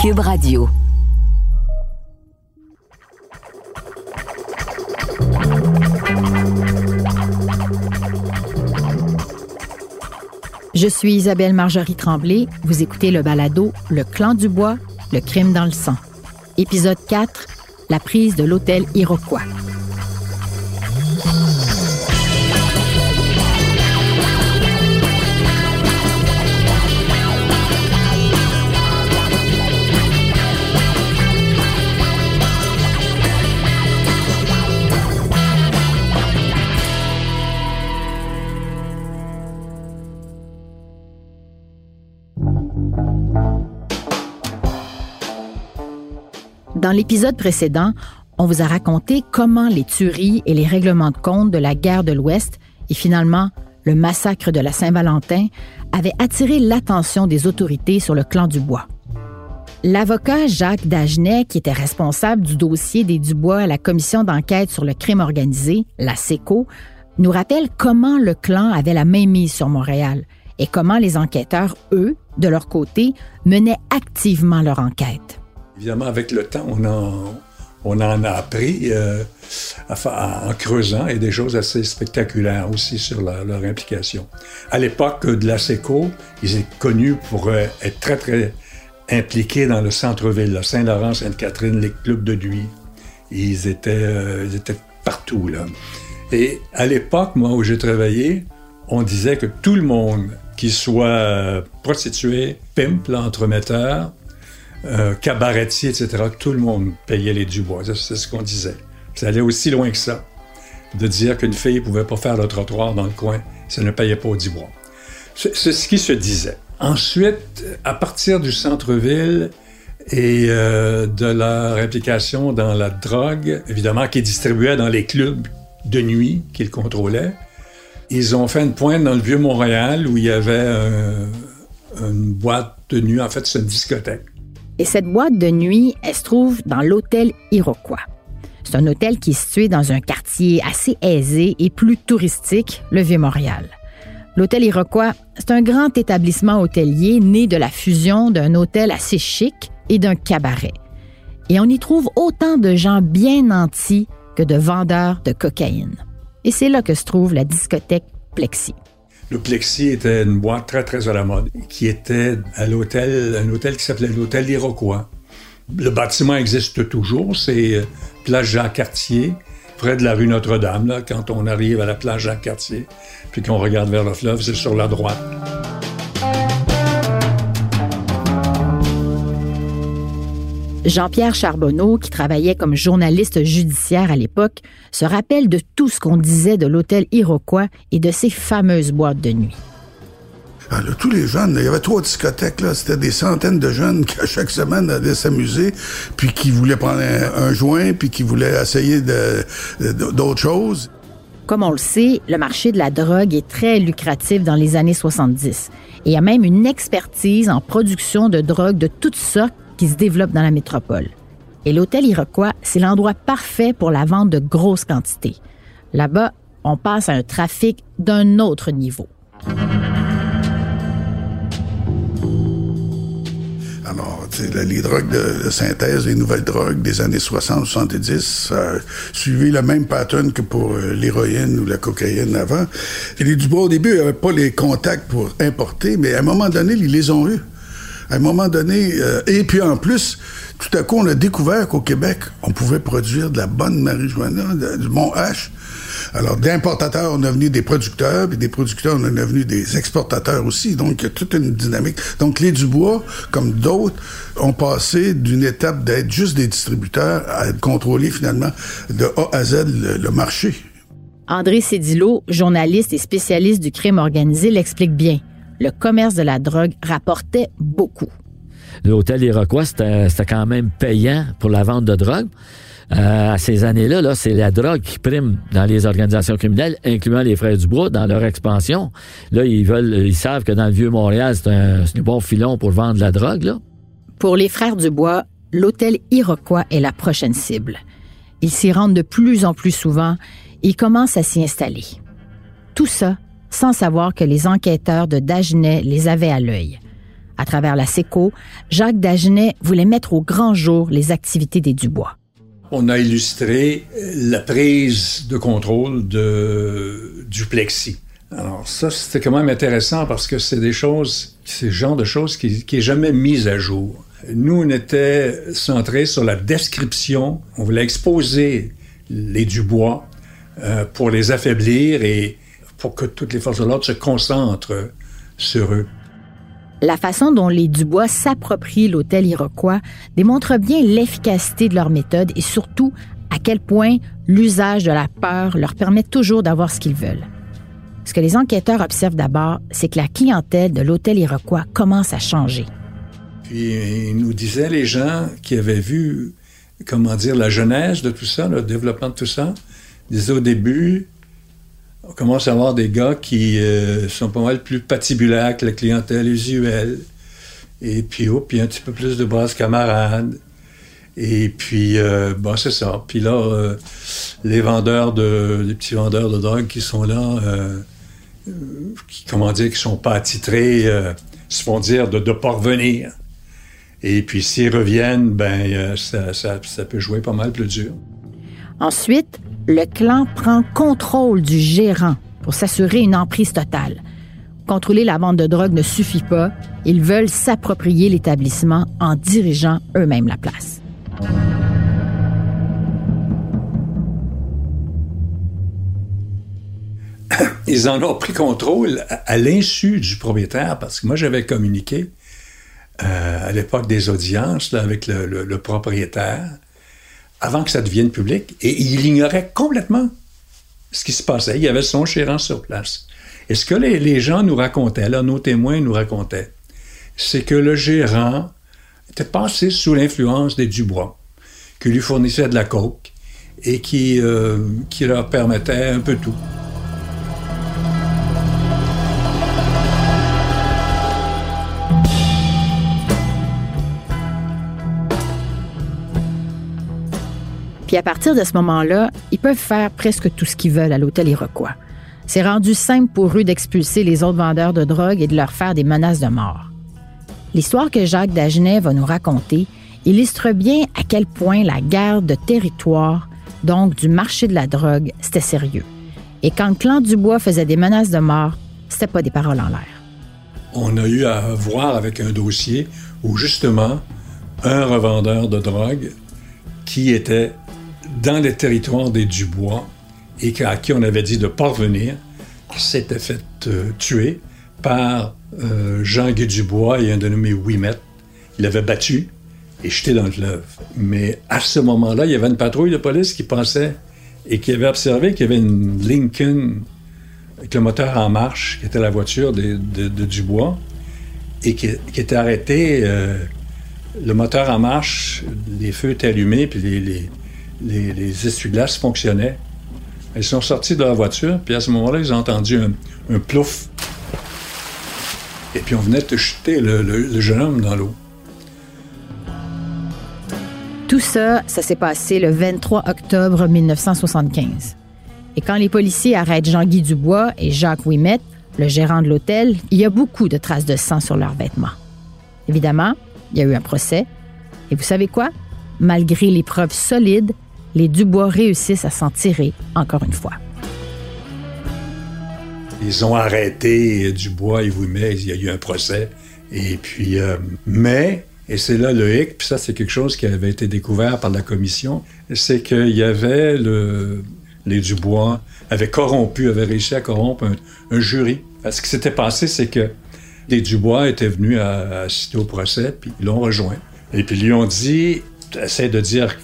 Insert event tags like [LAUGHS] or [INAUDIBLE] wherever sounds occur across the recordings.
Cube Radio. Je suis Isabelle Marjorie Tremblay. Vous écoutez le balado Le clan du bois, le crime dans le sang. Épisode 4, la prise de l'hôtel Iroquois. Dans l'épisode précédent, on vous a raconté comment les tueries et les règlements de compte de la guerre de l'Ouest et finalement le massacre de la Saint-Valentin avaient attiré l'attention des autorités sur le clan Dubois. L'avocat Jacques Dagenet, qui était responsable du dossier des Dubois à la commission d'enquête sur le crime organisé, la SECO, nous rappelle comment le clan avait la main mise sur Montréal et comment les enquêteurs, eux, de leur côté, menaient activement leur enquête. Évidemment, avec le temps, on en, on en a appris euh, en creusant et des choses assez spectaculaires aussi sur leur implication. À l'époque de la SECO, ils étaient connus pour euh, être très, très impliqués dans le centre-ville, Saint-Laurent, Sainte-Catherine, les clubs de nuit. Ils étaient, euh, ils étaient partout, là. Et à l'époque, moi, où j'ai travaillé, on disait que tout le monde, qui soit prostitué, pimp, l'entremetteur, euh, cabaretier, etc., tout le monde payait les Dubois. C'est ce qu'on disait. Ça allait aussi loin que ça, de dire qu'une fille pouvait pas faire le trottoir dans le coin ça ne payait pas au Dubois. C'est ce qui se disait. Ensuite, à partir du centre-ville et euh, de leur implication dans la drogue, évidemment, qui distribuait dans les clubs de nuit qu'ils contrôlaient, ils ont fait une pointe dans le vieux Montréal où il y avait une boîte de nuit. En fait, c'est une discothèque. Et cette boîte de nuit, elle se trouve dans l'hôtel Iroquois. C'est un hôtel qui est situé dans un quartier assez aisé et plus touristique, le Vieux-Montréal. L'hôtel Iroquois, c'est un grand établissement hôtelier né de la fusion d'un hôtel assez chic et d'un cabaret. Et on y trouve autant de gens bien nantis que de vendeurs de cocaïne. Et c'est là que se trouve la discothèque Plexi. Le Plexi était une boîte très, très à la mode, qui était à l'hôtel, un hôtel qui s'appelait l'hôtel Iroquois. Le bâtiment existe toujours, c'est euh, Place Jacques-Cartier, près de la rue Notre-Dame, quand on arrive à la place Jacques-Cartier, puis qu'on regarde vers le fleuve, c'est sur la droite. Jean-Pierre Charbonneau, qui travaillait comme journaliste judiciaire à l'époque, se rappelle de tout ce qu'on disait de l'hôtel Iroquois et de ses fameuses boîtes de nuit. Ah, tous les jeunes, il y avait trois discothèques, là. C'était des centaines de jeunes qui, à chaque semaine, allaient s'amuser, puis qui voulaient prendre un, joint, puis qui voulaient essayer d'autres choses. Comme on le sait, le marché de la drogue est très lucratif dans les années 70. Et il y a même une expertise en production de drogue de toutes sortes qui se développe dans la métropole. Et l'hôtel Iroquois, c'est l'endroit parfait pour la vente de grosses quantités. Là-bas, on passe à un trafic d'un autre niveau. Alors, les drogues de, synthèse, les nouvelles drogues des années 60-70, ça a suivi le même pattern que pour euh, l'héroïne ou la cocaïne avant. Et les Dubois, au début, n'avaient pas les contacts pour importer, mais à un moment donné, ils les ont eus à un moment donné, euh, et puis en plus, tout à coup, on a découvert qu'au Québec, on pouvait produire de la bonne marijuana, du bon H. Alors, d'importateurs, on est devenu des producteurs, puis des producteurs, on est devenu des exportateurs aussi. Donc, il y a toute une dynamique. Donc, les Dubois, comme d'autres, ont passé d'une étape d'être juste des distributeurs à être contrôlés finalement de A à Z le, marché. André Cédillo, journaliste et spécialiste du crime organisé, l'explique bien le commerce de la drogue rapportait beaucoup. L'hôtel Iroquois, c'était quand même payant pour la vente de drogue. Euh, à ces années-là, -là, c'est la drogue qui prime dans les organisations criminelles, incluant les frères Dubois, dans leur expansion. Là, ils veulent, ils savent que dans le vieux Montréal, c'est un, un, bon filon pour vendre la drogue. Là. Pour les frères Dubois, l'hôtel Iroquois est la prochaine cible. Ils s'y rendent de plus en plus souvent et commencent à s'y installer. Tout ça sans savoir que les enquêteurs de Dagenet les avaient à l'œil. À travers la SECO, Jacques Dagenet voulait mettre au grand jour les activités des Dubois. On a illustré la prise de contrôle de, du plexi. Alors ça, c'était quand même intéressant parce que c'est des choses, c'est le genre de choses qui, qui est jamais mise à jour. Nous, on était centrés sur la description. On voulait exposer les Dubois euh, pour les affaiblir et pour que toutes les forces de l'ordre se concentrent sur eux. La façon dont les Dubois s'approprient l'hôtel iroquois démontre bien l'efficacité de leur méthode et surtout à quel point l'usage de la peur leur permet toujours d'avoir ce qu'ils veulent. Ce que les enquêteurs observent d'abord, c'est que la clientèle de l'hôtel iroquois commence à changer. Puis ils nous disaient les gens qui avaient vu, comment dire, la genèse de tout ça, le développement de tout ça, disaient au début, on commence à avoir des gars qui euh, sont pas mal plus patibulaires que la clientèle usuelle. Et puis, oh, puis un petit peu plus de base camarades. Et puis, euh, bon, c'est ça. Puis là, euh, les vendeurs de, les petits vendeurs de drogue qui sont là, qui, comment dire, qui sont pas attitrés, se font dire de ne pas revenir. Et puis, s'ils reviennent, ben, ça, ça, ça peut jouer pas mal plus dur. Ensuite, le clan prend contrôle du gérant pour s'assurer une emprise totale. Contrôler la vente de drogue ne suffit pas. Ils veulent s'approprier l'établissement en dirigeant eux-mêmes la place. [COUGHS] Ils en ont pris contrôle à, l'insu du propriétaire parce que moi j'avais communiqué euh, à l'époque des audiences avec le propriétaire avant que ça devienne public, et il ignorait complètement ce qui se passait. Il y avait son gérant sur place. Et ce que les, gens nous racontaient, là, nos témoins nous racontaient, c'est que le gérant était passé sous l'influence des Dubois, qui lui fournissait de la coke et qui, euh, qui leur permettait un peu tout. Puis à partir de ce moment-là, ils peuvent faire presque tout ce qu'ils veulent à l'hôtel Iroquois. C'est rendu simple pour eux d'expulser les autres vendeurs de drogue et de leur faire des menaces de mort. L'histoire que Jacques Dagenet va nous raconter illustre bien à quel point la guerre de territoire, donc du marché de la drogue, c'était sérieux. Et quand le clan Dubois faisait des menaces de mort, c'était pas des paroles en l'air. On a eu à voir avec un dossier où justement un revendeur de drogue qui était dans les territoires des Dubois et à qui on avait dit de parvenir, s'était fait euh, tuer par euh, Jean-Guy Dubois et un dénommé Ouimet. Il l'avait battu et jeté dans le fleuve. Mais à ce moment-là, il y avait une patrouille de police qui pensait et qui avait observé qu'il y avait une Lincoln avec le moteur en marche, qui était la voiture de, Dubois, et qui, était arrêtée. Euh, le moteur en marche, les feux étaient allumés, puis les, essuie-glaces fonctionnaient. Ils sont sortis de la voiture, puis à ce moment-là, ils ont entendu un, plouf. Et puis on venait de jeter le, jeune homme dans l'eau. Tout ça, ça s'est passé le 23 octobre 1975. Et quand les policiers arrêtent Jean-Guy Dubois et Jacques Ouimet, le gérant de l'hôtel, il y a beaucoup de traces de sang sur leurs vêtements. Évidemment, il y a eu un procès. Et vous savez quoi? Malgré les preuves solides, les Dubois réussissent à s'en tirer encore une fois. Ils ont arrêté Dubois et Ouimet, il y a eu un procès. Et puis, euh, mais, et c'est là le hic, puis ça c'est quelque chose qui avait été découvert par la commission, c'est qu'il y avait le, les Dubois avaient corrompu, avaient réussi à corrompre un, jury. Ce qui s'était passé, c'est que les Dubois étaient venus à, assister au procès, puis ils l'ont rejoint. Et puis ils lui ont dit, essaie de dire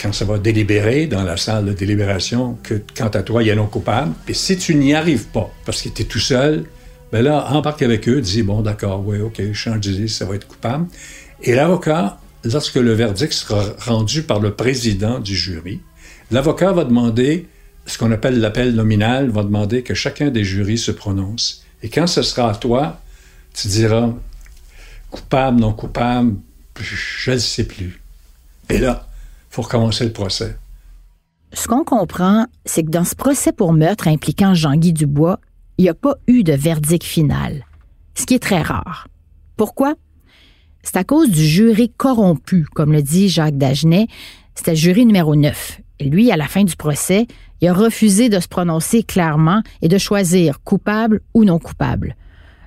quand ça va délibérer dans la salle de délibération que quant à toi, il y a non coupable. Et si tu n'y arrives pas, parce que tu es tout seul, ben là, embarque avec eux, dis bon, d'accord, oui, OK, change d'idée, ça va être coupable. Et l'avocat, lorsque le verdict sera rendu par le président du jury, l'avocat va demander ce qu'on appelle l'appel nominal, va demander que chacun des jurys se prononce. Et quand ce sera à toi, tu diras coupable, non coupable, je ne sais plus. Et là, faut recommencer le procès. Ce qu'on comprend, c'est que dans ce procès pour meurtre impliquant Jean-Guy Dubois, il n'y a pas eu de verdict final, ce qui est très rare. Pourquoi? c'est à cause du jury corrompu, comme le dit Jacques Dagenet. C'était le jury numéro 9. Et lui, à la fin du procès, il a refusé de se prononcer clairement et de choisir coupable ou non coupable.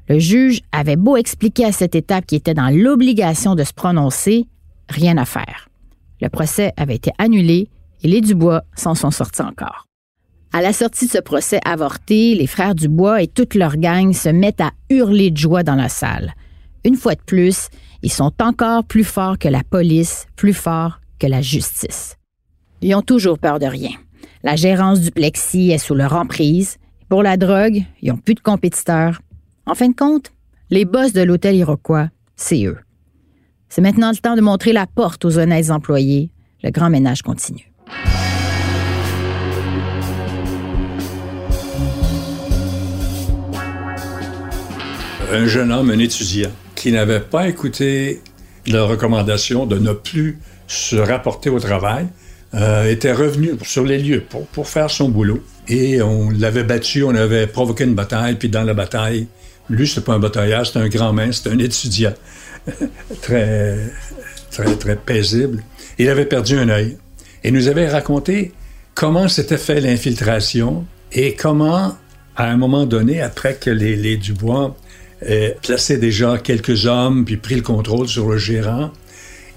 Le juge avait beau expliquer à cette étape qu'il était dans l'obligation de se prononcer, rien à faire. Le procès avait été annulé et les Dubois s'en sont sortis encore. À la sortie de ce procès avorté, les frères Dubois et toute leur gang se mettent à hurler de joie dans la salle. Une fois de plus, ils sont encore plus forts que la police, plus forts que la justice. Ils ont toujours peur de rien. La gérance du plexi est sous leur emprise. Pour la drogue, ils n'ont plus de compétiteurs. En fin de compte, les boss de l'hôtel Iroquois, c'est eux. C'est maintenant le temps de montrer la porte aux honnêtes employés. Le grand ménage continue. Un jeune homme, un étudiant, qui n'avait pas écouté la recommandation de ne plus se rapporter au travail, euh, était revenu sur les lieux pour, faire son boulot. Et on l'avait battu, on avait provoqué une bataille, puis dans la bataille, lui, c'était pas un batailleur, c'était un grand main, c'était un étudiant. [LAUGHS] très, très, très paisible. Il avait perdu un œil. Et nous avait raconté comment s'était fait l'infiltration et comment, à un moment donné, après que les, Dubois aient placé déjà quelques hommes puis pris le contrôle sur le gérant,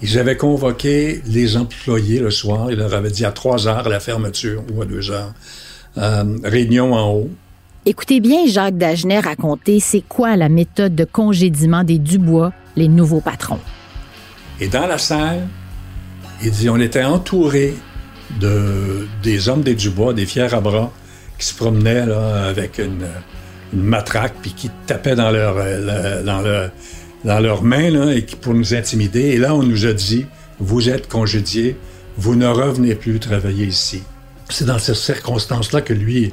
ils avaient convoqué les employés le soir. Ils leur avaient dit à 3 heures la fermeture ou à 2 heures. Euh, réunion en haut. Écoutez bien Jacques Dagenet raconter c'est quoi la méthode de congédiement des Dubois, les nouveaux patrons. Et dans la salle, il dit on était entouré de, des hommes des Dubois, des fiers à bras, qui se promenaient là, avec une, matraque puis qui tapaient dans leur, euh, dans leur, dans leurs mains et qui, pour nous intimider. Et là, on nous a dit, vous êtes congédiés, vous ne revenez plus travailler ici. C'est dans ces circonstances-là que lui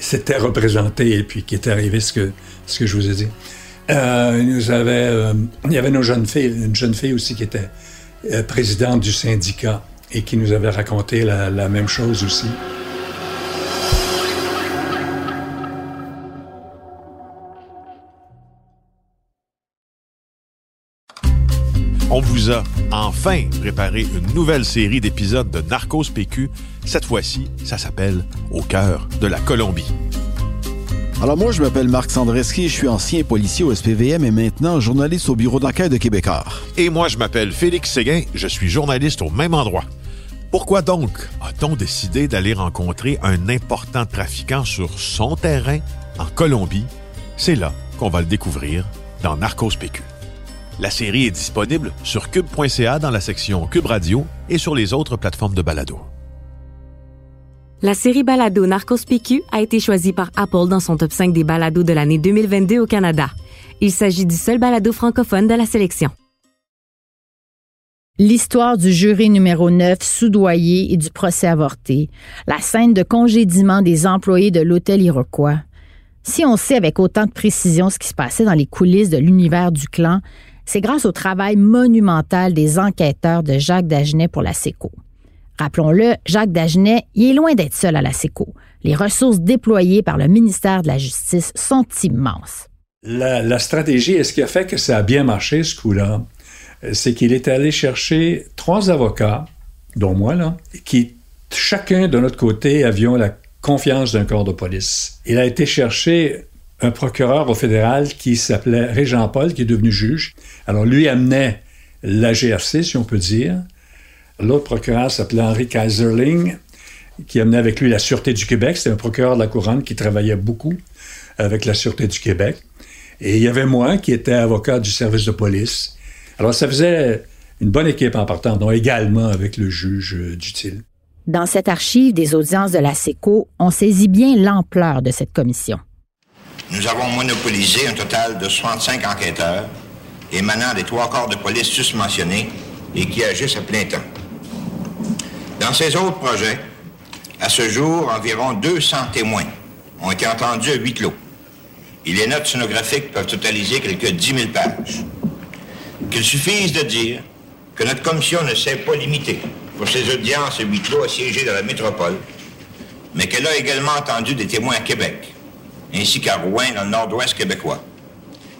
s'était représenté et puis qui est arrivé ce que, ce que je vous ai dit. Euh, il, nous avait, euh, il y avait nos jeunes filles, une jeune fille aussi qui était euh, présidente du syndicat et qui nous avait raconté la même chose aussi. On vous a enfin préparé une nouvelle série d'épisodes de Narcos PQ. Cette fois-ci, ça s'appelle Au cœur de la Colombie. Alors moi, je m'appelle Marc Sandreski, je suis ancien policier au SPVM et maintenant journaliste au bureau d'enquête de Québécois. Et moi, je m'appelle Félix Séguin, je suis journaliste au même endroit. Pourquoi donc a-t-on décidé d'aller rencontrer un important trafiquant sur son terrain en Colombie? C'est là qu'on va le découvrir dans Narcos PQ. La série est disponible sur cube.ca dans la section Cube Radio et sur les autres plateformes de balado. La série balado Narcos PQ a été choisie par Apple dans son top 5 des balados de l'année 2022 au Canada. Il s'agit du seul balado francophone de la sélection. L'histoire du jury numéro 9 soudoyé et du procès avorté, la scène de congédiement des employés de l'hôtel Iroquois. Si on sait avec autant de précision ce qui se passait dans les coulisses de l'univers du clan, c'est grâce au travail monumental des enquêteurs de Jacques Dagenet pour la SECO. Rappelons-le, Jacques Dagenet, il est loin d'être seul à la SECO. Les ressources déployées par le ministère de la Justice sont immenses. La, stratégie, et ce qui a fait que ça a bien marché ce coup-là, c'est qu'il est allé chercher trois avocats, dont moi, là, qui chacun de notre côté avions la confiance d'un corps de police. Il a été chercher un procureur au fédéral qui s'appelait Régent Paul, qui est devenu juge. Alors lui amenait la GRC, si on peut dire. L'autre procureur s'appelait Henri Kaiserling, qui amenait avec lui la Sûreté du Québec. C'était un procureur de la Couronne qui travaillait beaucoup avec la Sûreté du Québec. Et il y avait moi qui étais avocat du service de police. Alors ça faisait une bonne équipe en partant, donc également avec le juge d'utile. Dans cette archive des audiences de la SECO, on saisit bien l'ampleur de cette commission. Nous avons monopolisé un total de 65 enquêteurs émanant des trois corps de police susmentionnés et qui agissent à plein temps. Dans ces autres projets, à ce jour, environ 200 témoins ont été entendus à huis clos. Et les notes sonographiques peuvent totaliser quelques 10 000 pages. Qu'il suffise de dire que notre commission ne s'est pas limitée pour ses audiences à huis clos assiégées dans la métropole, mais qu'elle a également entendu des témoins à Québec, ainsi qu'à Rouen dans le nord-ouest québécois.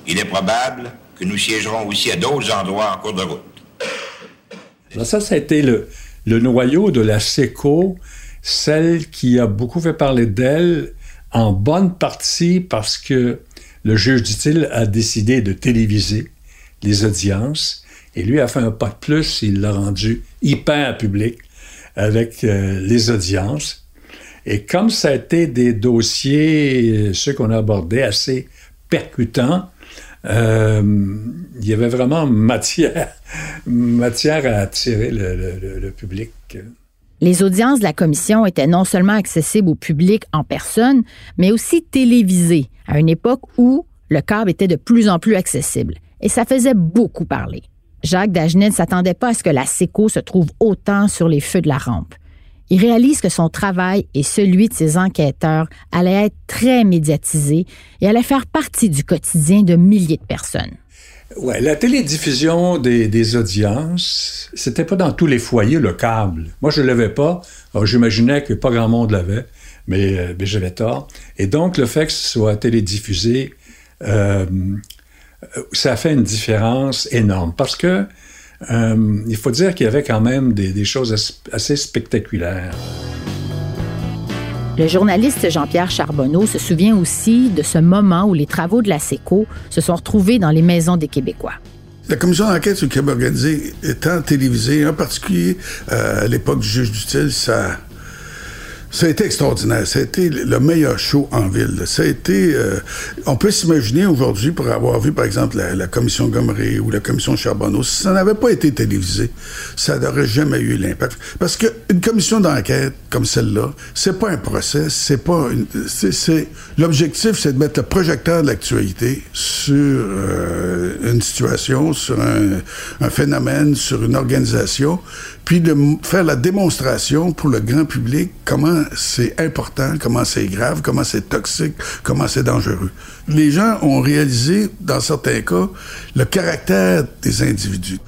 Il est probable que nous siégerons aussi à d'autres endroits en cours de route. ça, ça a été le, le noyau de la SECO, celle qui a beaucoup fait parler d'elle, en bonne partie parce que le juge dit-il a décidé de téléviser les audiences et lui a fait un pas de plus, il l'a rendu hyper public avec euh, les audiences. Et comme ça a été des dossiers, euh, ceux qu'on a abordés, assez percutants, euh, il y avait vraiment matière, matière à attirer le, public. Les audiences de la commission étaient non seulement accessibles au public en personne, mais aussi télévisées, à une époque où le câble était de plus en plus accessible. Et ça faisait beaucoup parler. Jacques Dagenet ne s'attendait pas à ce que la SECO se trouve autant sur les feux de la rampe. Il réalise que son travail et celui de ses enquêteurs allaient être très médiatisés et allaient faire partie du quotidien de milliers de personnes. Ouais, la télédiffusion des, audiences, c'était pas dans tous les foyers le câble. Moi, je l'avais pas. J'imaginais que pas grand monde l'avait, mais, euh, mais j'avais tort. Et donc, le fait que ce soit télédiffusé, euh, ça fait une différence énorme parce que euh, il faut dire qu'il y avait quand même des, choses assez spectaculaires. Le journaliste Jean-Pierre Charbonneau se souvient aussi de ce moment où les travaux de la SECO se sont retrouvés dans les maisons des Québécois. La commission d'enquête sur le crime organisé étant télévisée, en particulier euh, à l'époque du juge du ça ça a été extraordinaire. Ça a été le meilleur show en ville. Ça a été... Euh, on peut s'imaginer aujourd'hui, pour avoir vu, par exemple, la, commission Gomery ou la commission Charbonneau, si ça n'avait pas été télévisé, ça n'aurait jamais eu l'impact. Parce qu'une commission d'enquête comme celle-là, c'est pas un procès, c'est pas une... C'est, l'objectif, c'est de mettre le projecteur de l'actualité sur euh, une situation, sur un, un phénomène, sur une organisation, puis de faire la démonstration pour le grand public comment c'est important, comment c'est grave, comment c'est toxique, comment c'est dangereux. Les gens ont réalisé, dans certains cas, le caractère des individus.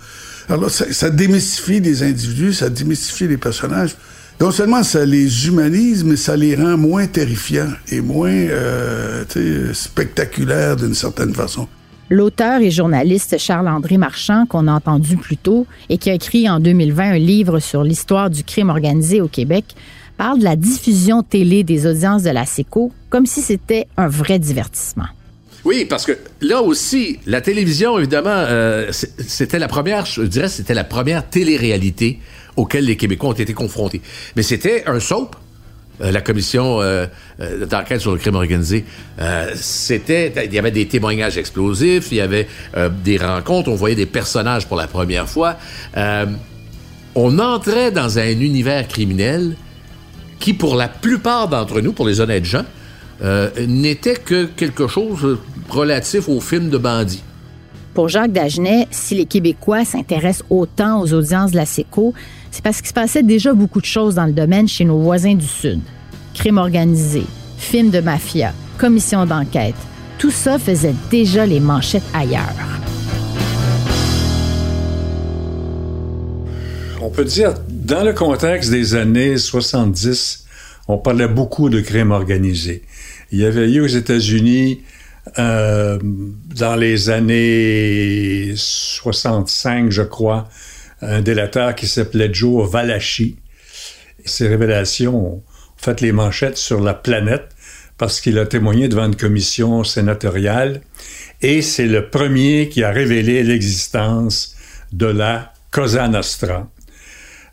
Alors ça, démystifie les individus, ça démystifie les personnages. Non seulement ça les humanise, mais ça les rend moins terrifiants et moins euh, spectaculaires d'une certaine façon. L'auteur et journaliste Charles-André Marchand, qu'on a entendu plus tôt et qui a écrit en 2020 un livre sur l'histoire du crime organisé au Québec, parle de la diffusion télé des audiences de la SECO comme si c'était un vrai divertissement. Oui, parce que là aussi, la télévision, évidemment, euh, c'était la première, je dirais, c'était la première télé-réalité auquel les Québécois ont été confrontés. Mais c'était un soap euh, la commission euh, euh, d'enquête sur le crime organisé, c'était, il y avait des témoignages explosifs, il y avait des rencontres, on voyait des personnages pour la première fois. on entrait dans un univers criminel qui, pour la plupart d'entre nous, pour les honnêtes gens, n'était que quelque chose relatif au film de bandits. Pour Jacques Dagenet, si les Québécois s'intéressent autant aux audiences de la SECO, c'est parce qu'il se passait déjà beaucoup de choses dans le domaine chez nos voisins du Sud. Crime organisé, films de mafia, commission d'enquête, tout ça faisait déjà les manchettes ailleurs. On peut dire, dans le contexte des années 70, on parlait beaucoup de crime organisé. Il y avait eu aux États-Unis, euh, dans les années 65, je crois, un délateur qui s'appelait Joe Valachi. Ces révélations ont fait les manchettes sur la planète parce qu'il a témoigné devant une commission sénatoriale et c'est le premier qui a révélé l'existence de la Cosa Nostra.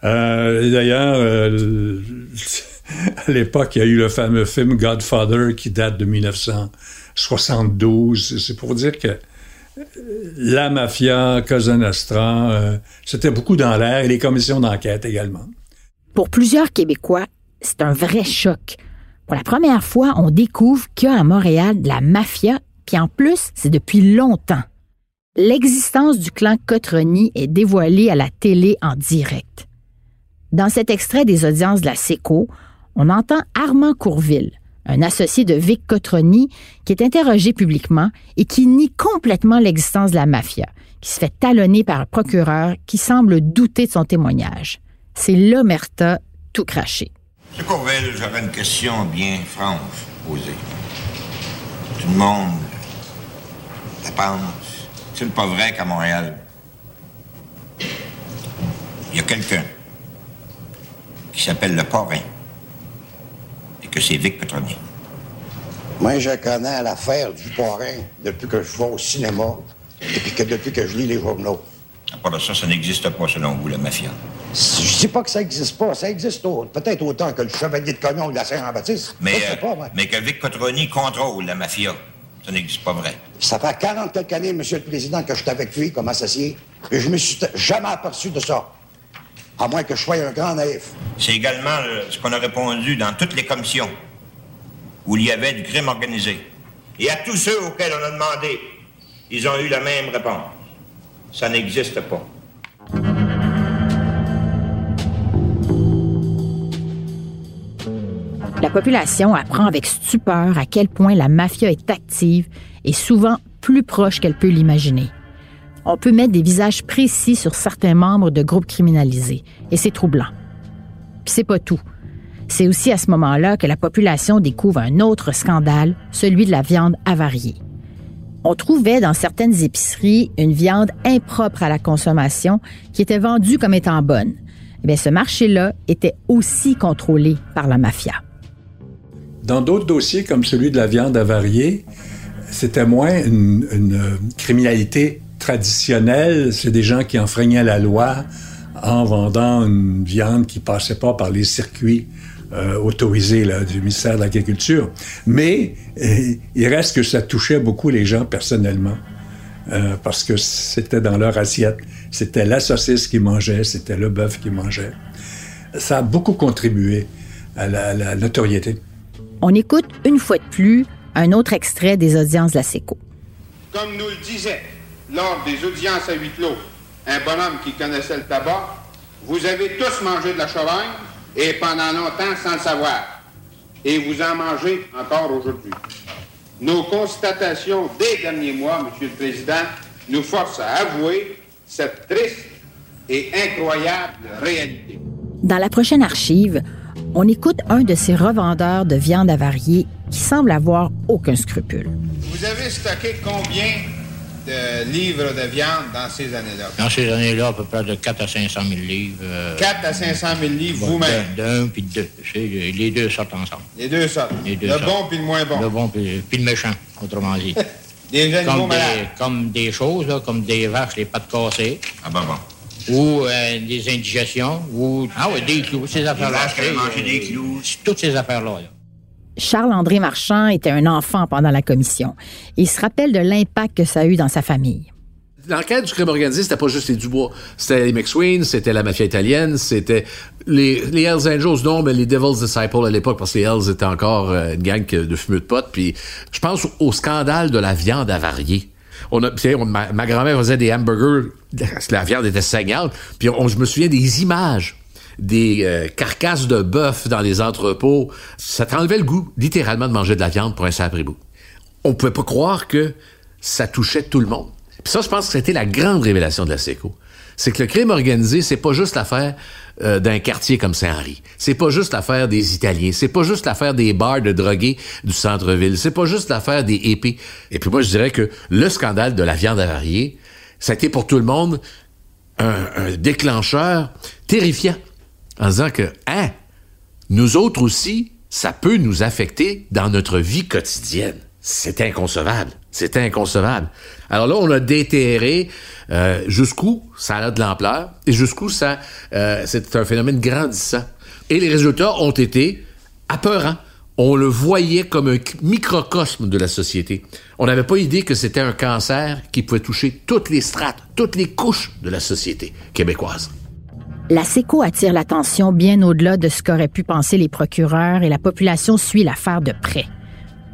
Euh, D'ailleurs, euh, [LAUGHS] à l'époque, il y a eu le fameux film Godfather qui date de 1972. C'est pour dire que la mafia, Cosa Nostra, euh, c'était beaucoup dans l'air et les commissions d'enquête également. Pour plusieurs Québécois, c'est un vrai choc. Pour la première fois, on découvre qu'il y a à Montréal de la mafia, puis en plus, c'est depuis longtemps. L'existence du clan Cotroni est dévoilée à la télé en direct. Dans cet extrait des audiences de la SECO, on entend Armand Courville, un associé de Vic Cotroni, qui est interrogé publiquement et qui nie complètement l'existence de la mafia, qui se fait talonner par un procureur qui semble douter de son témoignage. C'est l'omerta tout craché. M. Courville, j'aurais une question bien franche posée. Tout le monde la pense. C'est pas vrai qu'à Montréal, il y a quelqu'un qui s'appelle le parrain et que c'est Vic Petroni. Moi, je connais l'affaire du parrain depuis que je vais au cinéma et puis que depuis que je lis les journaux. À part de ça, ça n'existe pas selon vous, la mafia. Je dis pas que ça existe pas, ça existe peut-être autant que le chevalier de Cognon de la Saint-Jean-Baptiste. Mais, euh, pas, mais que Vic Petroni contrôle la mafia, ça n'existe pas vrai. Ça fait 40 quelques années, Monsieur le Président, que je suis avec lui comme associé, et je me suis jamais aperçu de ça. À moins que je sois un grand naïf. C'est également ce qu'on a répondu dans toutes les commissions où il y avait du crime organisé. Et à tous ceux auxquels on a demandé, ils ont eu la même réponse. Ça n'existe pas. La population apprend avec stupeur à quel point la mafia est active et souvent plus proche qu'elle peut l'imaginer. On peut mettre des visages précis sur certains membres de groupes criminalisés, et c'est troublant. Puis c'est pas tout. C'est aussi à ce moment-là que la population découvre un autre scandale, celui de la viande avariée. On trouvait dans certaines épiceries une viande impropre à la consommation qui était vendue comme étant bonne. Eh bien, ce marché-là était aussi contrôlé par la mafia. Dans d'autres dossiers, comme celui de la viande avariée, c'était moins une, une, criminalité traditionnelle. C'est des gens qui enfreignaient la loi en vendant une viande qui passait pas par les circuits euh, autorisés là, du ministère de l'Agriculture. Mais euh, il reste que ça touchait beaucoup les gens personnellement. euh, parce que c'était dans leur assiette. C'était la saucisse qu'ils mangeaient, c'était le bœuf qu'ils mangeaient. Ça a beaucoup contribué à la, la notoriété. On écoute une fois de plus un autre extrait des audiences de la SECO. Comme nous le disait lors des audiences à huis clos, un bonhomme qui connaissait le tabac, vous avez tous mangé de la charogne et pendant longtemps sans le savoir. Et vous en mangez encore aujourd'hui. Nos constatations des derniers mois, Monsieur le Président, nous forcent à avouer cette triste et incroyable réalité. Dans la prochaine archive, on écoute un de ces revendeurs de viande avariée qui semble avoir aucun scrupule. Vous avez stocké combien de livres de viande dans ces années-là? Dans ces années-là, à peu près de 4 à 500 000 livres. euh, 4 à 500 000 livres bon, vous-même. D'un puis de deux. Les deux sortent ensemble. Les deux. Les deux le bon puis le moins bon. Le bon puis, le méchant, autrement dit. [LAUGHS] Des comme, malades. des, comme des choses, là, comme des vaches, les pattes cassées. Ah ben bon. Ou euh, des indigestions, ou ah ouais, des clous, ces affaires-là. vaches qui avaient mangé des clous. Toutes ces affaires-là. là. Charles-André Marchand était un enfant pendant la commission. Il se rappelle de l'impact que ça a eu dans sa famille. L'enquête du crime organisé, c'était pas juste les Dubois. C'était les McSween, c'était la mafia italienne, c'était les, Hells Angels, non, mais les Devil's Disciples à l'époque, parce que les Hells étaient encore euh, une gang de fumeux de potes. Puis je pense au, scandale de la viande avariée. On a, ma grand-mère faisait des hamburgers, la viande était saignante. Puis on, je me souviens des images des euh, carcasses de bœuf dans les entrepôts. Ça t'enlevait le goût, littéralement, de manger de la viande pour un sapré bout. On pouvait pas croire que ça touchait tout le monde. Puis ça, je pense que c'était la grande révélation de la SECO. C'est que le crime organisé, c'est pas juste l'affaire euh, d'un quartier comme Saint-Henri. C'est pas juste l'affaire des Italiens. C'est pas juste l'affaire des bars de drogués du centre-ville. C'est pas juste l'affaire des épées. Et puis moi, je dirais que le scandale de la viande avariée, ça a été pour tout le monde un déclencheur terrifiant. En disant que, hein, nous autres aussi, ça peut nous affecter dans notre vie quotidienne. C'est inconcevable. C'est inconcevable. Alors là, on a déterré euh, jusqu'où ça a de l'ampleur et jusqu'où ça, euh, c'est un phénomène grandissant. Et les résultats ont été apeurants. On le voyait comme un microcosme de la société. On n'avait pas idée que c'était un cancer qui pouvait toucher toutes les strates, toutes les couches de la société québécoise. La SECO attire l'attention bien au-delà de ce qu'auraient pu penser les procureurs et la population suit l'affaire de près.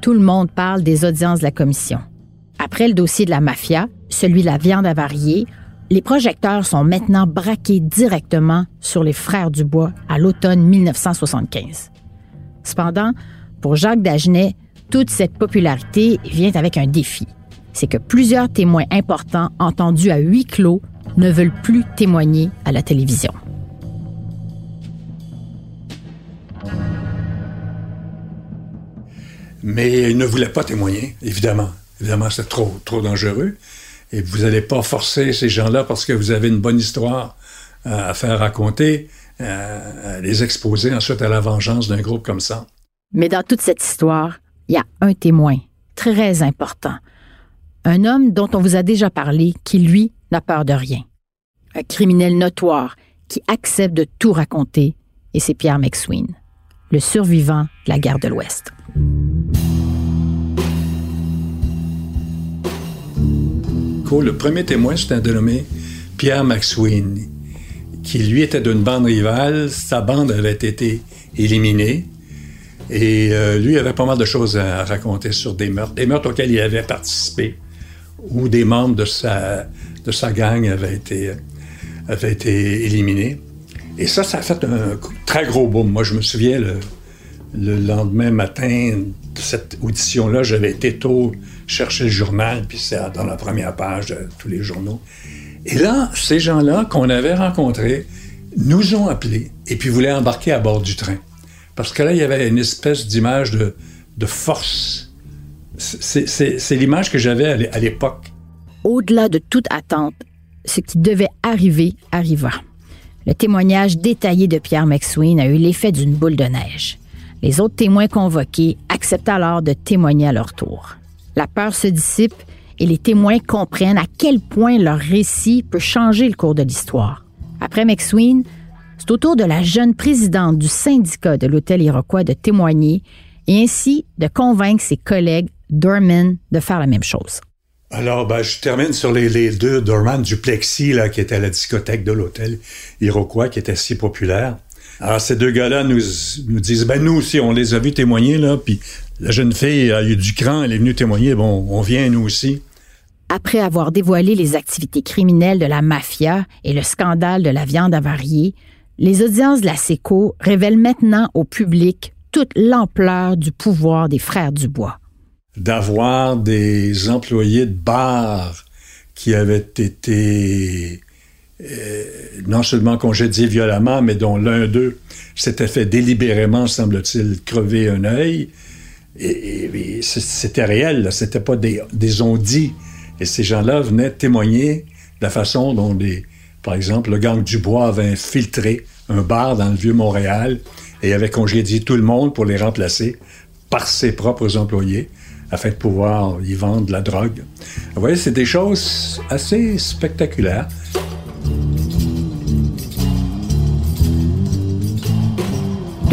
Tout le monde parle des audiences de la commission. Après le dossier de la mafia, celui de la viande avariée, les projecteurs sont maintenant braqués directement sur les frères Dubois à l'automne 1975. Cependant, pour Jacques Dagenet, toute cette popularité vient avec un défi. C'est que plusieurs témoins importants entendus à huis clos ne veulent plus témoigner à la télévision. Mais il ne voulait pas témoigner, évidemment. Évidemment, c'est trop, trop dangereux. Et vous n'allez pas forcer ces gens-là parce que vous avez une bonne histoire euh, à faire raconter, euh, à les exposer ensuite à la vengeance d'un groupe comme ça. Mais dans toute cette histoire, il y a un témoin très important. Un homme dont on vous a déjà parlé, qui, lui, n'a peur de rien. Un criminel notoire qui accepte de tout raconter, et c'est Pierre McSween, le survivant de la guerre de l'Ouest. Le premier témoin, c'est un dénommé Pierre McSween, qui lui était d'une bande rivale. Sa bande avait été éliminée. Et euh, lui avait pas mal de choses à raconter sur des meurtres, des meurtres auxquels il avait participé, ou des membres de sa, de sa gang avaient été, éliminés. Et ça, ça a fait un très gros boom. Moi, je me souviens, le, le lendemain matin cette audition-là, j'avais été tôt chercher le journal, puis c'est dans la première page de tous les journaux. Et là, ces gens-là qu'on avait rencontrés nous ont appelés et puis voulaient embarquer à bord du train. Parce que là, il y avait une espèce d'image de, de force. C'est l'image que j'avais à l'époque. Au-delà de toute attente, ce qui devait arriver arriva. Le témoignage détaillé de Pierre McSween a eu l'effet d'une boule de neige. Les autres témoins convoqués acceptent alors de témoigner à leur tour. La peur se dissipe et les témoins comprennent à quel point leur récit peut changer le cours de l'histoire. Après McSween, c'est au tour de la jeune présidente du syndicat de l'Hôtel Iroquois de témoigner et ainsi de convaincre ses collègues Dorman de faire la même chose. Alors, ben, je termine sur les, deux Dorman du Plexi, là, qui était à la discothèque de l'Hôtel Iroquois, qui était si populaire. Alors, ces deux gars-là nous, nous disent, ben, nous aussi, on les a vus témoigner, là, puis la jeune fille a eu du cran, elle est venue témoigner, bon, on vient, nous aussi. Après avoir dévoilé les activités criminelles de la mafia et le scandale de la viande avariée, les audiences de la SECO révèlent maintenant au public toute l'ampleur du pouvoir des frères Dubois. D'avoir des employés de bar qui avaient été non seulement congédiés violemment, mais dont l'un d'eux s'était fait délibérément, semble-t-il, crever un œil. Et, c'était réel, c'était pas des, des on-dit. Et ces gens-là venaient témoigner de la façon dont, des, par exemple, le gang Dubois avait infiltré un bar dans le Vieux-Montréal et avait congédié tout le monde pour les remplacer par ses propres employés afin de pouvoir y vendre la drogue. Vous voyez, c'est des choses assez spectaculaires.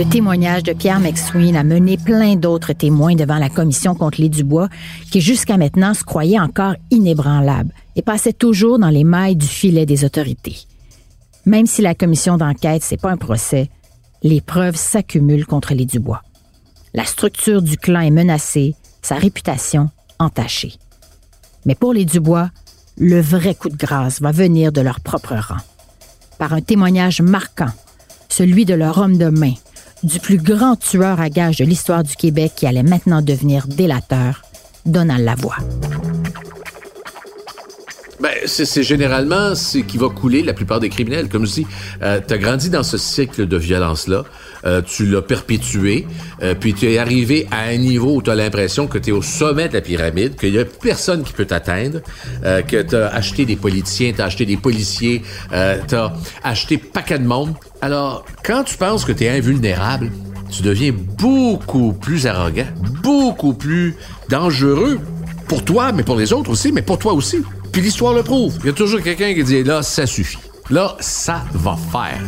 Le témoignage de Pierre McSween a mené plein d'autres témoins devant la commission contre les Dubois qui jusqu'à maintenant se croyaient encore inébranlables et passaient toujours dans les mailles du filet des autorités. Même si la commission d'enquête, c'est pas un procès, les preuves s'accumulent contre les Dubois. La structure du clan est menacée, sa réputation entachée. Mais pour les Dubois, le vrai coup de grâce va venir de leur propre rang. Par un témoignage marquant, celui de leur homme de main, du plus grand tueur à gages de l'histoire du Québec qui allait maintenant devenir délateur, Donald Lavoie. Ben, c'est généralement ce qui va couler la plupart des criminels. Comme je dis, euh, tu as grandi dans ce cycle de violence-là, euh, tu l'as perpétué, euh, puis tu es arrivé à un niveau où tu as l'impression que tu es au sommet de la pyramide, qu'il y a personne qui peut t'atteindre, euh, que tu as acheté des politiciens, tu as acheté des policiers, euh, tu as acheté paquet de monde. Alors, quand tu penses que tu es invulnérable, tu deviens beaucoup plus arrogant, beaucoup plus dangereux pour toi, mais pour les autres aussi, mais pour toi aussi. Puis l'histoire le prouve. Il y a toujours quelqu'un qui dit là, ça suffit. Là, ça va faire.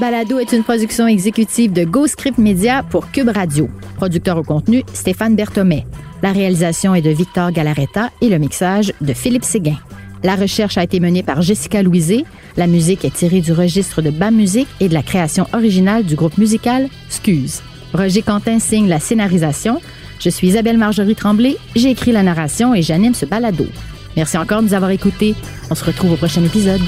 Balado est une production exécutive de GoScript Media pour Cube Radio. Producteur au contenu, Stéphane Berthomet. La réalisation est de Victor Galaretta et le mixage de Philippe Séguin. La recherche a été menée par Jessica Louisé. La musique est tirée du registre de BAM Musique et de la création originale du groupe musical Scuse. Roger Quentin signe la scénarisation. Je suis Isabelle Marjorie Tremblay. J'ai écrit la narration et j'anime ce balado. Merci encore de nous avoir écoutés. On se retrouve au prochain épisode.